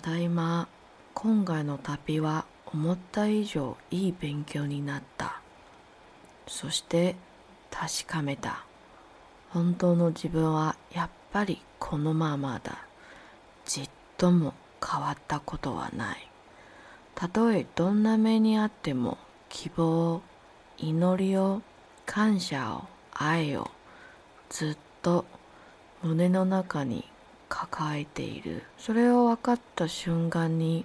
ただいま。今回の旅は思った以上いい勉強になった。そして確かめた。本当の自分はやっぱりこのままだ。ちっとも変わったことはない。たとえどんな目にあっても希望、祈りを、感謝を、愛をずっと胸の中に抱えている。それを分かった瞬間に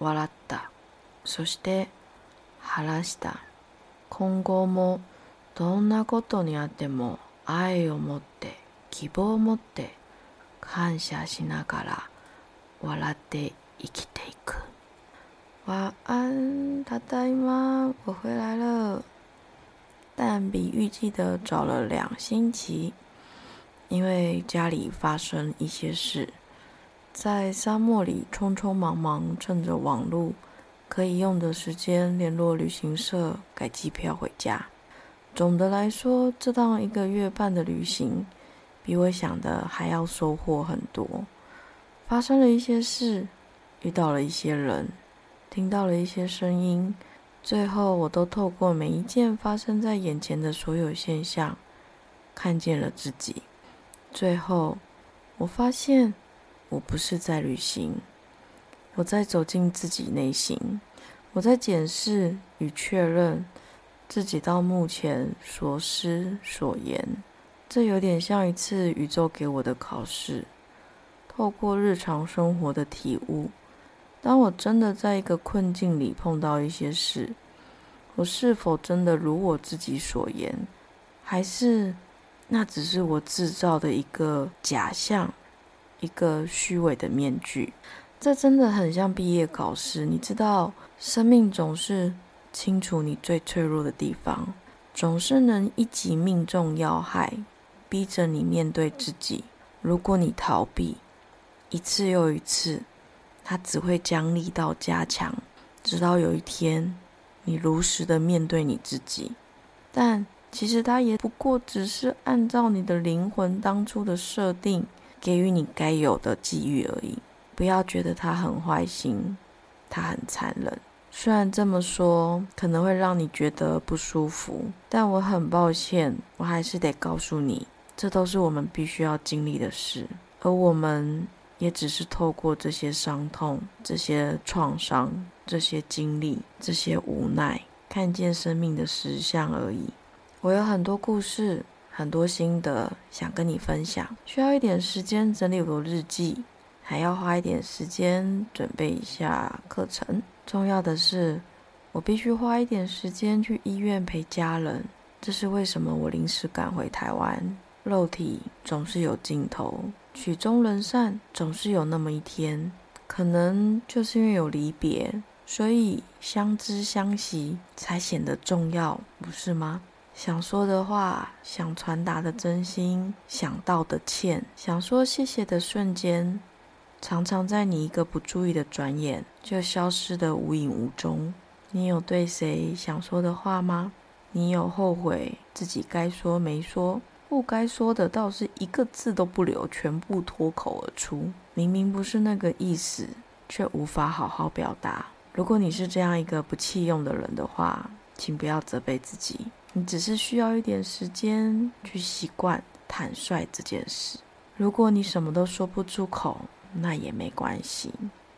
笑った。そして晴らした。今後もどんなことにあっても愛を持って希望を持って感謝しながら笑って生きていく。晚安，ただいま，我回来了，但比预计的早了两星期，因为家里发生一些事，在沙漠里匆匆忙忙，趁着网络可以用的时间联络旅行社改机票回家。总的来说，这趟一个月半的旅行，比我想的还要收获很多。发生了一些事，遇到了一些人，听到了一些声音，最后我都透过每一件发生在眼前的所有现象，看见了自己。最后，我发现我不是在旅行，我在走进自己内心，我在检视与确认自己到目前所思所言。这有点像一次宇宙给我的考试，透过日常生活的体悟。当我真的在一个困境里碰到一些事，我是否真的如我自己所言，还是那只是我制造的一个假象，一个虚伪的面具？这真的很像毕业考试。你知道，生命总是清楚你最脆弱的地方，总是能一击命中要害，逼着你面对自己。如果你逃避，一次又一次。它只会将力道加强，直到有一天，你如实的面对你自己。但其实它也不过只是按照你的灵魂当初的设定，给予你该有的机遇而已。不要觉得它很坏心，它很残忍。虽然这么说可能会让你觉得不舒服，但我很抱歉，我还是得告诉你，这都是我们必须要经历的事，而我们。也只是透过这些伤痛、这些创伤、这些经历、这些无奈，看见生命的实相而已。我有很多故事、很多心得想跟你分享，需要一点时间整理我的日记，还要花一点时间准备一下课程。重要的是，我必须花一点时间去医院陪家人。这是为什么我临时赶回台湾。肉体总是有尽头。曲终人散，总是有那么一天。可能就是因为有离别，所以相知相惜才显得重要，不是吗？想说的话，想传达的真心，想道的歉，想说谢谢的瞬间，常常在你一个不注意的转眼，就消失得无影无踪。你有对谁想说的话吗？你有后悔自己该说没说？不该说的倒是一个字都不留，全部脱口而出。明明不是那个意思，却无法好好表达。如果你是这样一个不弃用的人的话，请不要责备自己。你只是需要一点时间去习惯坦率这件事。如果你什么都说不出口，那也没关系。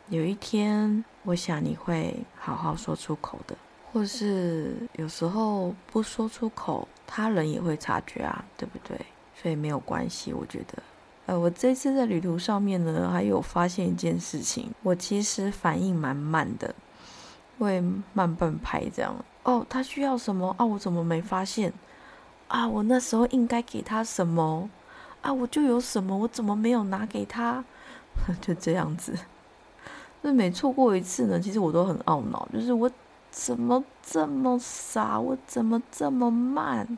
有一天，我想你会好好说出口的。或是有时候不说出口，他人也会察觉啊，对不对？所以没有关系，我觉得。呃，我这次在旅途上面呢，还有发现一件事情，我其实反应蛮慢的，会慢半拍这样。哦，他需要什么啊？我怎么没发现？啊，我那时候应该给他什么？啊，我就有什么，我怎么没有拿给他？就这样子。那每错过一次呢，其实我都很懊恼，就是我。怎么这么傻？我怎么这么慢？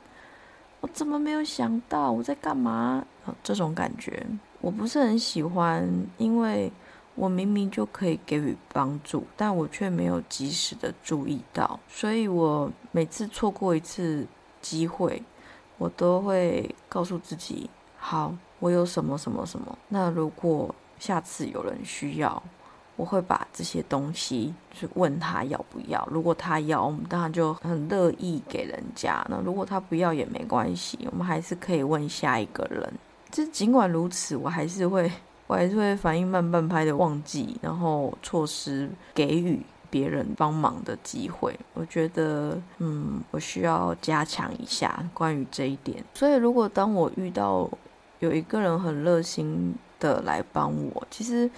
我怎么没有想到我在干嘛？这种感觉我不是很喜欢，因为我明明就可以给予帮助，但我却没有及时的注意到，所以我每次错过一次机会，我都会告诉自己：好，我有什么什么什么。那如果下次有人需要，我会把这些东西去问他要不要。如果他要，我们当然就很乐意给人家。那如果他不要也没关系，我们还是可以问下一个人。这尽管如此，我还是会，我还是会反应慢半拍的忘记，然后错失给予别人帮忙的机会。我觉得，嗯，我需要加强一下关于这一点。所以，如果当我遇到有一个人很热心的来帮我，其实。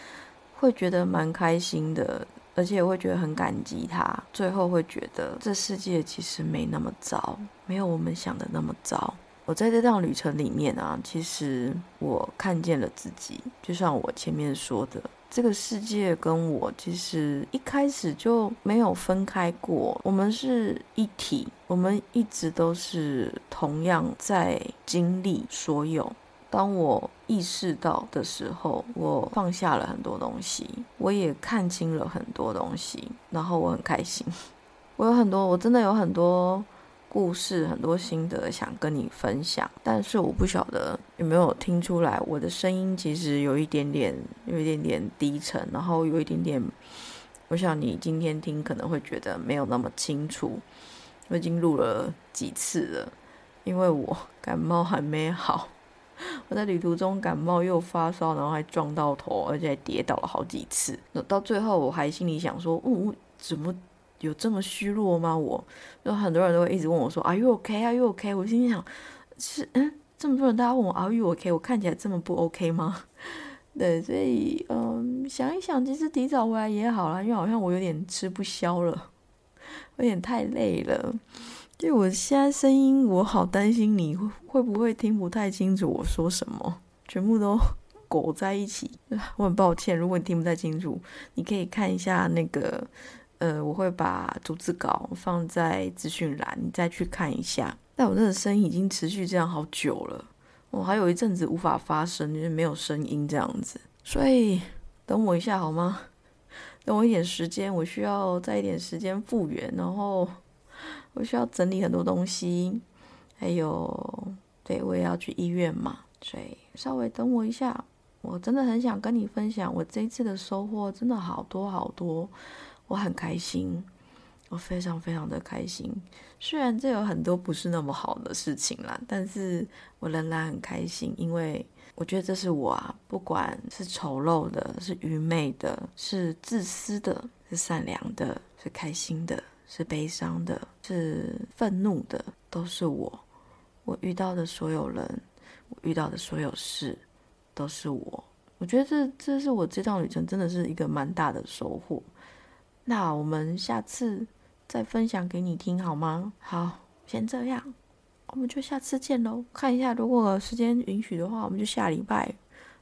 会觉得蛮开心的，而且会觉得很感激他。最后会觉得这世界其实没那么糟，没有我们想的那么糟。我在这趟旅程里面啊，其实我看见了自己，就像我前面说的，这个世界跟我其实一开始就没有分开过，我们是一体，我们一直都是同样在经历所有。当我意识到的时候，我放下了很多东西，我也看清了很多东西，然后我很开心。我有很多，我真的有很多故事、很多心得想跟你分享，但是我不晓得有没有听出来，我的声音其实有一点点、有一点点低沉，然后有一点点，我想你今天听可能会觉得没有那么清楚。我已经录了几次了，因为我感冒还没好。我在旅途中感冒又发烧，然后还撞到头，而且还跌倒了好几次。到最后我还心里想说：“哦，怎么有这么虚弱吗？”我，有很多人都会一直问我说：“Are you OK？”“Are you OK？” 我心里想：“是，嗯，这么多人大家问我 Are you OK”，我看起来这么不 OK 吗？” 对，所以，嗯，想一想，其实提早回来也好啦，因为好像我有点吃不消了，有点太累了。就我现在声音，我好担心你会会不会听不太清楚我说什么，全部都 裹在一起。我很抱歉，如果你听不太清楚，你可以看一下那个，呃，我会把逐字稿放在资讯栏，你再去看一下。但我这个声音已经持续这样好久了，我还有一阵子无法发声，就是没有声音这样子。所以等我一下好吗？等我一点时间，我需要再一点时间复原，然后。我需要整理很多东西，还有，对我也要去医院嘛，所以稍微等我一下。我真的很想跟你分享我这一次的收获，真的好多好多，我很开心，我非常非常的开心。虽然这有很多不是那么好的事情啦，但是我仍然很开心，因为我觉得这是我啊，不管是丑陋的，是愚昧的，是自私的，是善良的，是开心的。是悲伤的，是愤怒的，都是我。我遇到的所有人，我遇到的所有事，都是我。我觉得这这是我这趟旅程真的是一个蛮大的收获。那我们下次再分享给你听好吗？好，先这样，我们就下次见喽。看一下，如果时间允许的话，我们就下礼拜；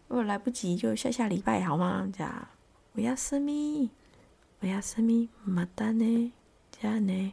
如果来不及，就下下礼拜好吗？这样，我要私密，我要私密，么哒呢？じゃあね。